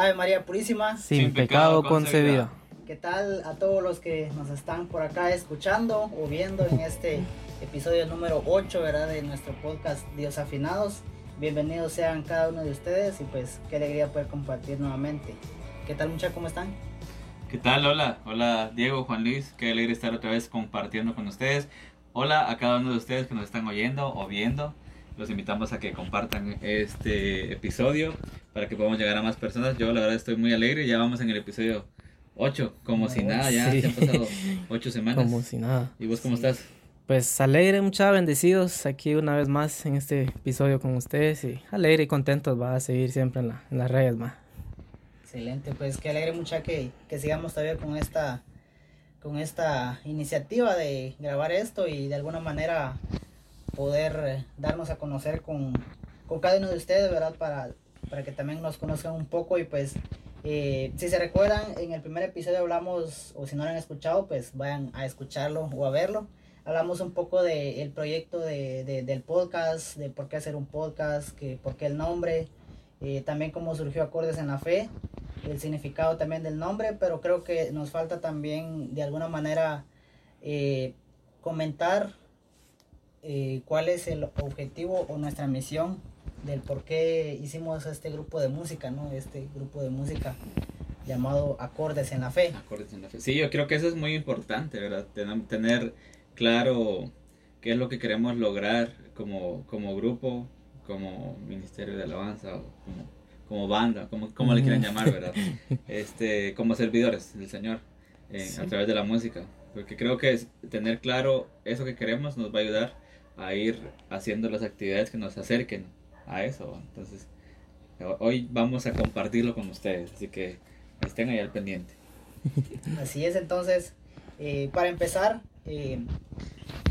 Ave María Purísima. Sin, pecado, concebido. ¿Qué tal a todos los que nos están por acá escuchando o viendo en este episodio número 8, ¿verdad? De nuestro podcast Dios Afinados. Bienvenidos sean cada uno de ustedes y pues qué alegría poder compartir nuevamente. ¿Qué tal muchachos? ¿Cómo están? ¿Qué tal? Hola, hola Diego, Juan Luis, qué alegre estar otra vez compartiendo con ustedes. Hola a cada uno de ustedes que nos están oyendo o viendo los invitamos a que compartan este episodio para que podamos llegar a más personas. Yo la verdad estoy muy alegre, ya vamos en el episodio 8, como si nada, ya, han pasado 8 semanas. Como si nada. ¿Y vos cómo estás? Pues alegre, muchas bendecidos aquí una vez más en este episodio con ustedes y alegre y contentos va a seguir siempre en, la, en las redes más. Excelente, pues que alegre mucha que, que sigamos todavía con esta con esta iniciativa de grabar esto y de alguna manera poder eh, darnos a conocer con, cada uno de ustedes, ¿verdad? Para, para que también nos conozcan un poco y pues eh, si se recuerdan, en el primer episodio hablamos, o si no lo han escuchado, pues vayan a escucharlo o a verlo. Hablamos un poco del proyecto de, del podcast, de por qué hacer un podcast, que, por qué el nombre, eh, también cómo surgió Acordes en la Fe, el significado también del nombre, pero creo que nos falta también de alguna manera comentar eh, cuál es el objetivo o nuestra misión del por qué hicimos este grupo de música, ¿no? Este grupo de música llamado Acordes en la Fe. Acordes en la Fe. Sí, yo creo que eso es muy importante, ¿verdad? Tener claro qué es lo que queremos lograr como, como grupo, como ministerio de alabanza o como, como banda, como, como le quieran llamar, ¿verdad? Este, como servidores del Señor eh, a través de la música. Porque creo que es, tener claro eso que queremos nos va a ayudar a ir haciendo las actividades que nos acerquen a eso. Entonces, hoy vamos a compartirlo con ustedes, así que estén ahí al pendiente. Así es, entonces, eh, para empezar, eh,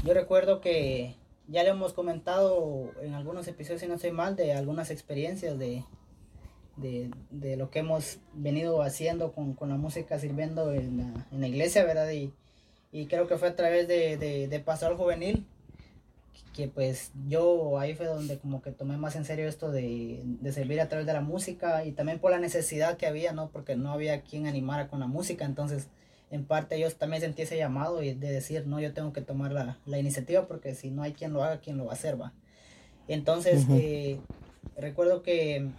yo recuerdo que ya le hemos comentado en algunos episodios, si no estoy mal, de algunas experiencias de, de, lo que hemos venido haciendo con, la música sirviendo en la, iglesia, ¿verdad? Y, y, creo que fue a través de, de, de Pastoral Juvenil que pues yo ahí fue donde como que tomé más en serio esto de, servir a través de la música y también por la necesidad que había, ¿no? Porque no había quien animara con la música, entonces en parte yo también sentí ese llamado y de decir, no, yo tengo que tomar la, iniciativa porque si no hay quien lo haga, quien lo va a hacer, va. Entonces, eh, recuerdo que,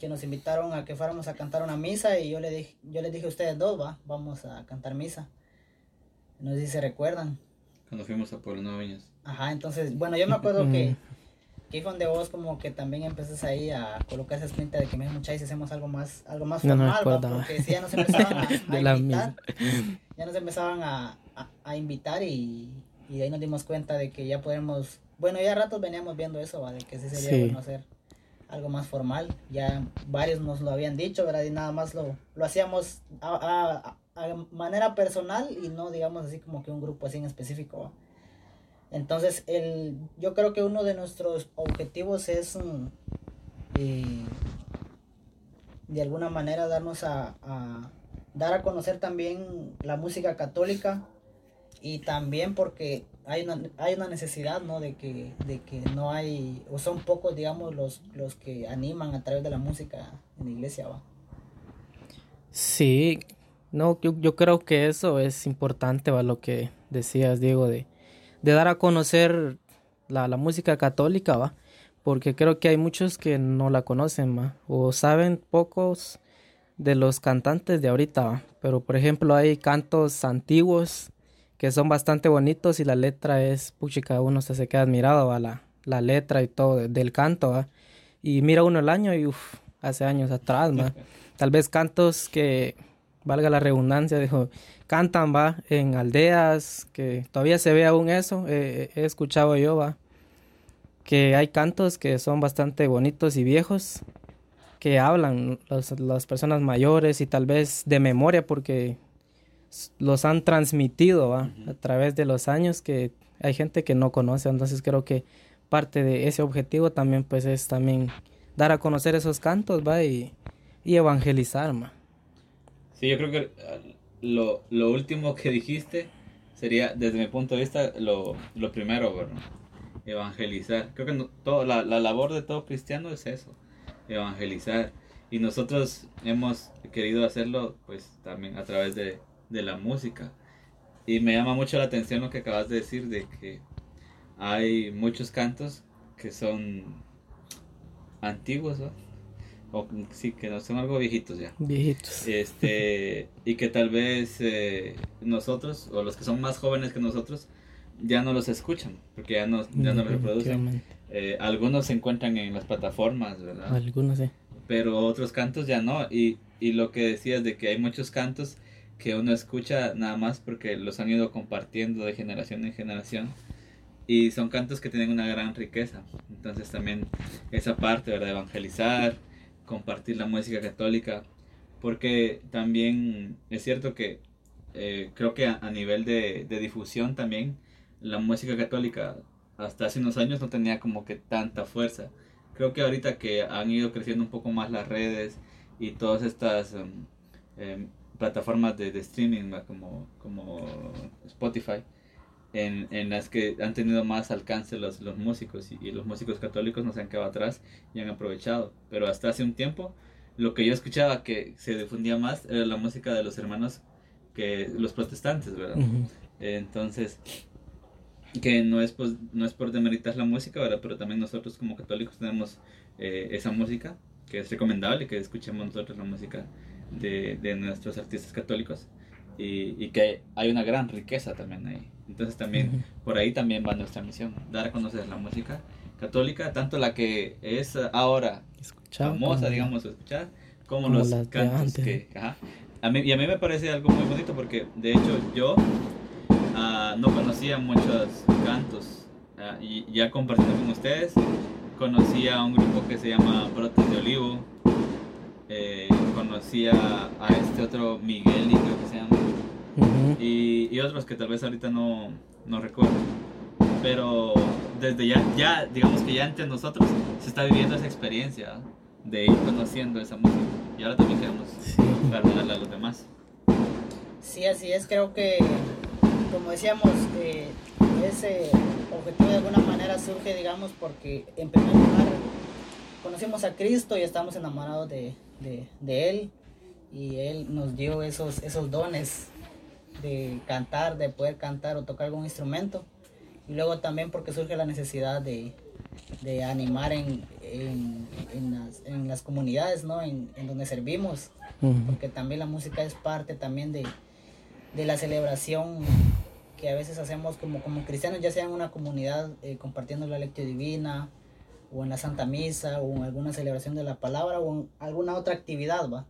que, nos invitaron a que fuéramos a cantar una misa y yo, le dije, yo les dije a ustedes dos, va, vamos a cantar misa. No sé si se recuerdan. Cuando fuimos a Pueblo Nuevo Ajá, entonces, bueno, yo me acuerdo que, que fue donde vos como que también empezaste ahí a colocar esa espinta de que me muchachos hacemos algo más, algo más formal, porque si ya nos empezaban a, a invitar, ya nos empezaban a, a, invitar y, y, de ahí nos dimos cuenta de que ya podemos, bueno, ya a ratos veníamos viendo eso, ¿va? de que sí sería bueno hacer algo más formal, ya varios nos lo habían dicho, ¿verdad? Y nada más lo, lo hacíamos a, a manera personal y no digamos así como que un grupo así en específico. Entonces, el, yo creo que uno de nuestros objetivos es mm, eh, de alguna manera darnos a, dar a conocer también la música católica y también porque hay una, hay una necesidad, ¿no? De que, de que no hay, o son pocos, digamos, los, los que animan a través de la música en la iglesia, ¿va? Sí, no, yo, yo creo que eso es importante, va, lo que decías, Diego, de, de dar a conocer la, música católica, va, porque creo que hay muchos que no la conocen, va, o saben pocos de los cantantes de ahorita, va. pero por ejemplo hay cantos antiguos que son bastante bonitos y la letra es, puchica, uno se, se queda admirado, va, la, la letra y todo del canto, va, y mira uno el año y uff, hace años atrás, va, tal vez cantos que valga la redundancia, dijo, cantan, va, en aldeas, que todavía se ve aún eso, he escuchado yo, va, que hay cantos que son bastante bonitos y viejos, que hablan las personas mayores y tal vez de memoria porque los han transmitido ¿va? a través de los años que hay gente que no conoce, entonces creo que parte de ese objetivo también pues es también dar a conocer esos cantos, va, y, y evangelizar. Sí, yo creo que ah, lo, lo último que dijiste sería, desde mi punto de vista, lo, lo primero, ¿verdad? Evangelizar. Creo que todo, la, la labor de todo cristiano es eso, evangelizar. Y nosotros hemos querido hacerlo pues también a través de, de la música. Y me llama mucho la atención lo que acabas de decir de que hay muchos cantos que son antiguos, ¿no? O sí, que no son algo viejitos ya. Viejitos. Este, y que tal vez eh, nosotros, o los que son más jóvenes que nosotros, ya no los escuchan, porque ya no, ya no los reproducen. Eh, algunos se encuentran en las plataformas, ¿verdad? Algunos sí. Pero otros cantos ya no. Y, y lo que decías de que hay muchos cantos que uno escucha nada más porque los han ido compartiendo de generación en generación y son cantos que tienen una gran riqueza. Entonces también esa parte, ¿verdad? Evangelizar, compartir la música católica, porque también es cierto que eh, creo que a, nivel de, difusión también la música católica hasta hace unos años no tenía como que tanta fuerza. Creo que ahorita que han ido creciendo un poco más las redes y todas estas em, em, plataformas de, de streaming como, como Spotify, en, en, las que han tenido más alcance los, los músicos y, los músicos católicos no se han quedado atrás y han aprovechado. Pero hasta hace un tiempo lo que yo escuchaba que se difundía más era la música de los hermanos que los protestantes, ¿verdad? Entonces, que no es, pues, no es por demeritar la música, ¿verdad? Pero también nosotros como católicos tenemos eh, esa música que es recomendable que escuchemos nosotros la música de, de nuestros artistas católicos y, y que hay una gran riqueza también ahí. Entonces también por ahí también va nuestra misión, dar a conocer la música católica, tanto la que es ahora famosa, digamos, escuchar, como, los cantos que... A mí, y a mí me parece algo muy bonito porque de hecho yo uh, no conocía muchos cantos uh, y ya compartiendo con ustedes conocía a un grupo que se llama Brotes de Olivo, eh, conocía a este otro Miguel, creo que se llama y, y, otros que tal vez ahorita no, no recuerdo. Pero desde ya, ya, digamos que ya entre nosotros se está viviendo esa experiencia de ir conociendo esa música. Y ahora también queremos sí. a los demás. Sí, así es. Creo que, como decíamos, eh, ese objetivo de alguna manera surge, digamos, porque en primer lugar conocimos a Cristo y estamos enamorados de, de, de Él. Y Él nos dio esos, esos dones de cantar, de poder cantar o tocar algún instrumento. Y luego también porque surge la necesidad de, de animar en, en, en, las, en, las, comunidades, ¿no? En, donde servimos. Porque también la música es parte también de, de, la celebración que a veces hacemos como, como cristianos, ya sea en una comunidad eh, compartiendo la lectura divina, o en la Santa Misa, o en alguna celebración de la palabra, o en alguna otra actividad, ¿va?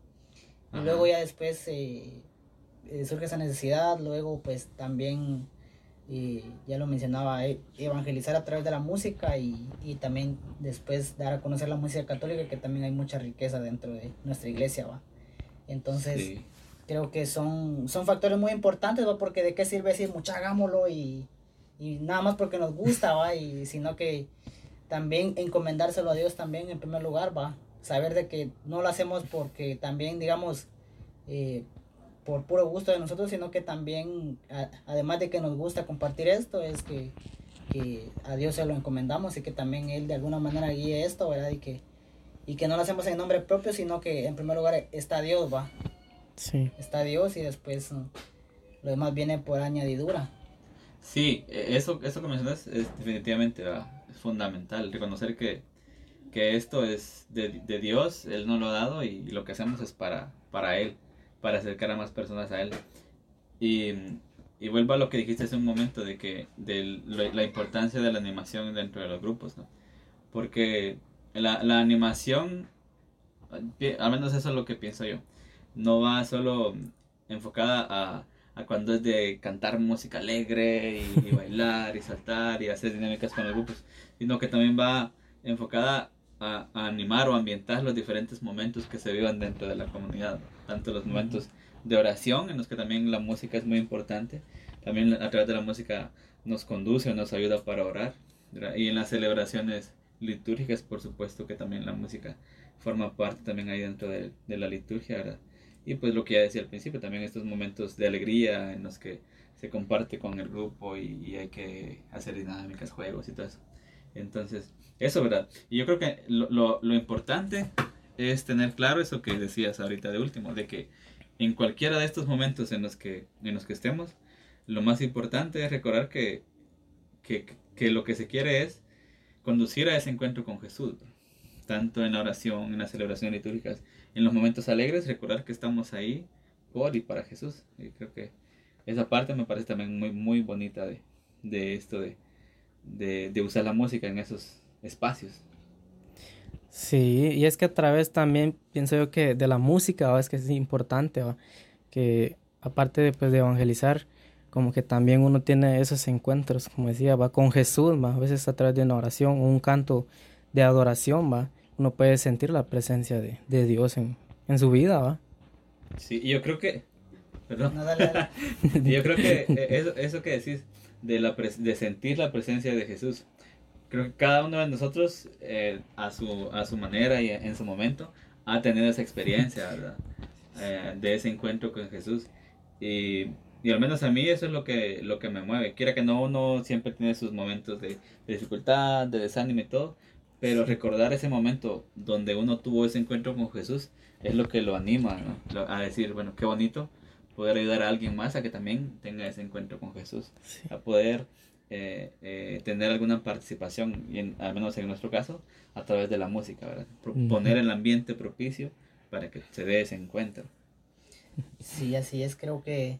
Y luego ya después eh, eh, surge esa necesidad, luego pues también, eh, ya lo mencionaba, eh, evangelizar a través de la música y, y, también después dar a conocer la música católica, que también hay mucha riqueza dentro de nuestra iglesia, ¿va? Entonces, creo que son, son factores muy importantes, ¿va? Porque de qué sirve decir, mucha hagámoslo y, y nada más porque nos gusta, ¿va? Y sino que también encomendárselo a Dios también en primer lugar, ¿va? Saber de que no lo hacemos porque también, digamos, eh, por puro gusto de nosotros, sino que también, además de que nos gusta compartir esto, es que, que, a Dios se lo encomendamos y que también Él de alguna manera guíe esto, ¿verdad? Y que, y que no lo hacemos en nombre propio, sino que en primer lugar está Dios, ¿va? Sí. Está Dios y después mm, lo demás viene por añadidura. Sí, e, eso, eso que mencionas es definitivamente es fundamental, reconocer que, que esto es de, de, Dios, Él nos lo ha dado y lo que hacemos es para, para Él para acercar a más personas a él. Y, y vuelvo a lo que dijiste hace un momento de que de la importancia de la animación dentro de los grupos, ¿no? Porque la, la animación, al menos eso es lo que pienso yo, no va solo enfocada a, a cuando es de cantar música alegre y, bailar y saltar y hacer dinámicas con los grupos, sino que también va enfocada a, animar o ambientar los diferentes momentos que se vivan dentro de la comunidad, tanto los momentos de oración, en los que también la música es muy importante, también a través de la música nos conduce o nos ayuda para orar, y en las celebraciones litúrgicas, por supuesto que también la música forma parte también ahí dentro de, de la liturgia, ¿verdad? Y pues lo que ya decía al principio, también estos momentos de alegría en los que se comparte con el grupo y, y hay que hacer dinámicas, juegos y todo eso. Entonces, eso, ¿verdad? Y yo creo que lo, lo, importante es tener claro eso que decías ahorita de último, de que en cualquiera de estos momentos en los que, en los que estemos, lo más importante es recordar que, que, que lo que se quiere es conducir a ese encuentro con Jesús, tanto en la oración, en las celebraciones litúrgicas, en los momentos alegres, recordar que estamos ahí por y para Jesús. Y creo que esa parte me parece también muy, muy bonita de, de esto de, de, de usar la música en esos espacios. Sí, y es que a través también pienso yo que de la música es que es importante, que aparte de, pues, de evangelizar, como que también uno tiene esos encuentros, como decía, va con Jesús, ¿va? a veces a través de una oración, un canto de adoración, va, uno puede sentir la presencia de, de Dios en, en, su vida, va. Sí, yo creo que, perdón, yo creo que eh, eso, eso que decís de, la de sentir la presencia de Jesús, creo que cada uno de nosotros eh, a, su, a su manera y en su momento ha tenido esa experiencia, ¿verdad? Eh, de ese encuentro con Jesús. Y, y, al menos a mí eso es lo que, lo que me mueve. Quiera que no, uno siempre tiene sus momentos de, dificultad, de desánimo y todo, pero recordar ese momento donde uno tuvo ese encuentro con Jesús es lo que lo anima a decir, bueno, qué bonito poder ayudar a alguien más a que también tenga ese encuentro con Jesús, a poder eh, eh, tener alguna participación, y al menos en nuestro caso, a través de la música, ¿verdad? Poner el ambiente propicio para que se dé ese encuentro. Sí, así es, creo que,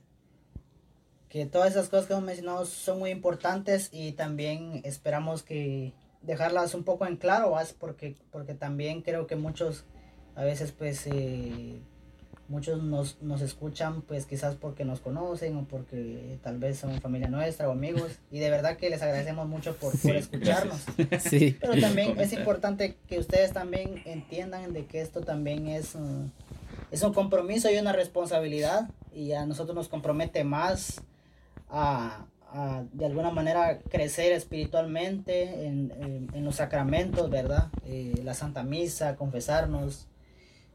que todas esas cosas que hemos mencionado son muy importantes y también esperamos que dejarlas un poco en claro, porque, porque también creo que muchos a veces pues eh, muchos nos, nos escuchan pues quizás porque nos conocen o porque tal vez son familia nuestra o amigos y de verdad que les agradecemos mucho por, por escucharnos. Sí. Pero también es importante que ustedes también entiendan de que esto también es, uh, es un compromiso y una responsabilidad y a nosotros nos compromete más a, a de alguna manera crecer espiritualmente en, en, en los sacramentos, ¿verdad? Eh, la Santa Misa, confesarnos,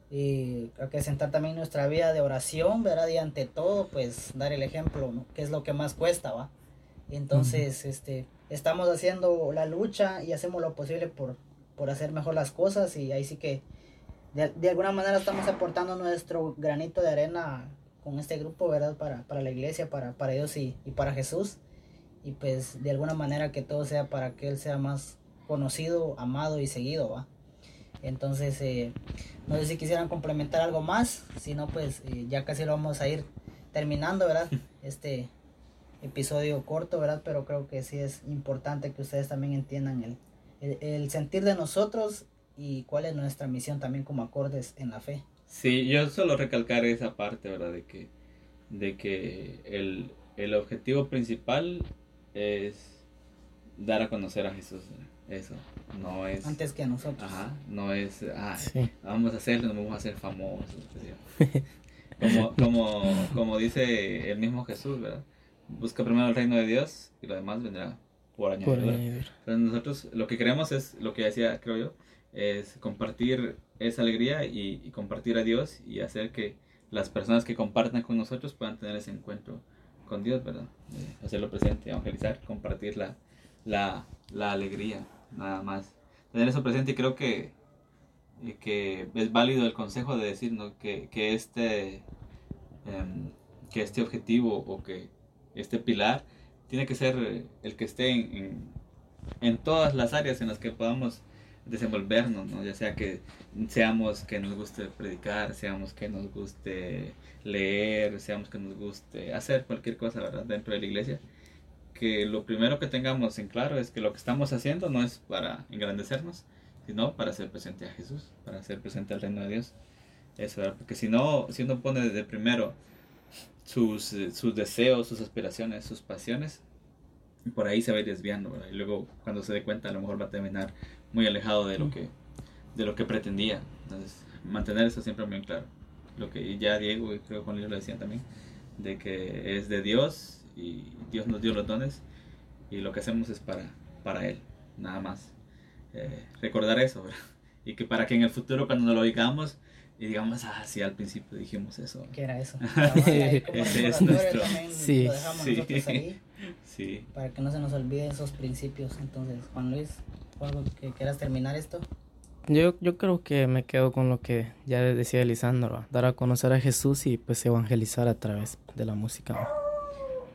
y acrecentar también nuestra vida de oración, ¿verdad? Y ante todo, pues dar el ejemplo, ¿no? Que es lo que más cuesta, ¿va? Entonces, este, estamos haciendo la lucha y hacemos lo posible por, por hacer mejor las cosas y ahí sí que de, de, alguna manera estamos aportando nuestro granito de arena con este grupo, ¿verdad? Para, para la iglesia, para, para Dios y, y para Jesús. Y pues de alguna manera que todo sea para que Él sea más conocido, amado y seguido, ¿va? Entonces, eh, no sé si quisieran complementar algo más, si no, pues eh, ya casi lo vamos a ir terminando, ¿verdad? Este episodio corto, ¿verdad? Pero creo que sí es importante que ustedes también entiendan el, el, el sentir de nosotros y cuál es nuestra misión también como acordes en la fe. Sí, yo solo recalcar esa parte, ¿verdad? De que, de que el, el objetivo principal es dar a conocer a Jesús. ¿verdad? Eso, no es... Antes que a nosotros. Ajá, no es, ah, sí. vamos a hacerlo, nos vamos a hacer famosos. Como, como, como dice el mismo Jesús, ¿verdad? Busca primero el reino de Dios y lo demás vendrá por añadidura. Entonces nosotros lo que queremos es, lo que decía, creo yo, es compartir esa alegría y, y, compartir a Dios y hacer que las personas que compartan con nosotros puedan tener ese encuentro con Dios, ¿verdad? Eh, hacerlo presente, evangelizar, compartir la, la, la alegría nada más. Tener eso presente y creo que, que es válido el consejo de decir que, que, este, um, que este objetivo o que este pilar tiene que ser el que esté en, en, en todas las áreas en las que podamos desenvolvernos, ¿no? ya sea que seamos que nos guste predicar, seamos que nos guste leer, seamos que nos guste hacer cualquier cosa ¿verdad? dentro de la iglesia, que lo primero que tengamos en claro es que lo que estamos haciendo no es para engrandecernos, sino para hacer presente a Jesús, para hacer presente al reino de Dios. Eso, ¿verdad? porque si no, si uno pone desde primero sus, sus deseos, sus aspiraciones, sus pasiones, por ahí se va desviando, ¿verdad? y luego cuando se dé cuenta a lo mejor va a terminar muy alejado de lo que, de lo que pretendía. Entonces, mantener eso siempre muy claro. Lo que ya Diego y creo que Juan Luis lo decían también, de que es de Dios y Dios nos dio los dones y lo que hacemos es para, para Él, nada más. Eh, recordar eso, ¿verdad? Y que para que en el futuro cuando nos lo digamos y digamos, ah, sí, al principio dijimos eso. ¿Qué era eso? Ese es nuestro... Sí. Sí. ahí. Sí. Para que no se nos olviden esos principios. Entonces, Juan Luis, ¿algo que quieras terminar esto? yo, yo creo que me quedo con lo que ya decía Elisandro, dar a conocer a Jesús y pues evangelizar a través de la música.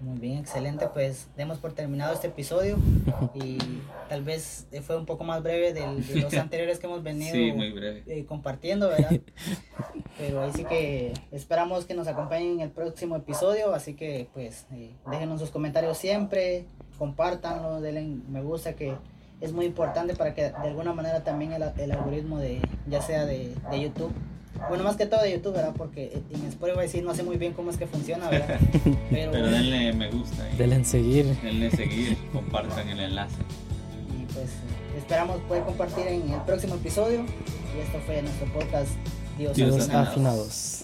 Muy bien, excelente. Pues demos por terminado este episodio y tal vez fue un poco más breve de los anteriores que hemos venido eh, compartiendo, ¿verdad? Pero ahí sí que esperamos que nos acompañen en el próximo episodio, así que pues eh, déjenos sus comentarios siempre, compártanlo, denle me gusta que es muy importante para que de alguna manera también el, el algoritmo de ya sea de, de YouTube bueno, más que todo de YouTube, ¿verdad? Porque en Spotify sí no sé muy bien cómo es que funciona, ¿verdad? Pero, denle me gusta. denle en seguir. Denle seguir, compartan el enlace. Y pues esperamos poder compartir en el próximo episodio. Y esto fue nuestro podcast Dios, Dios afinados.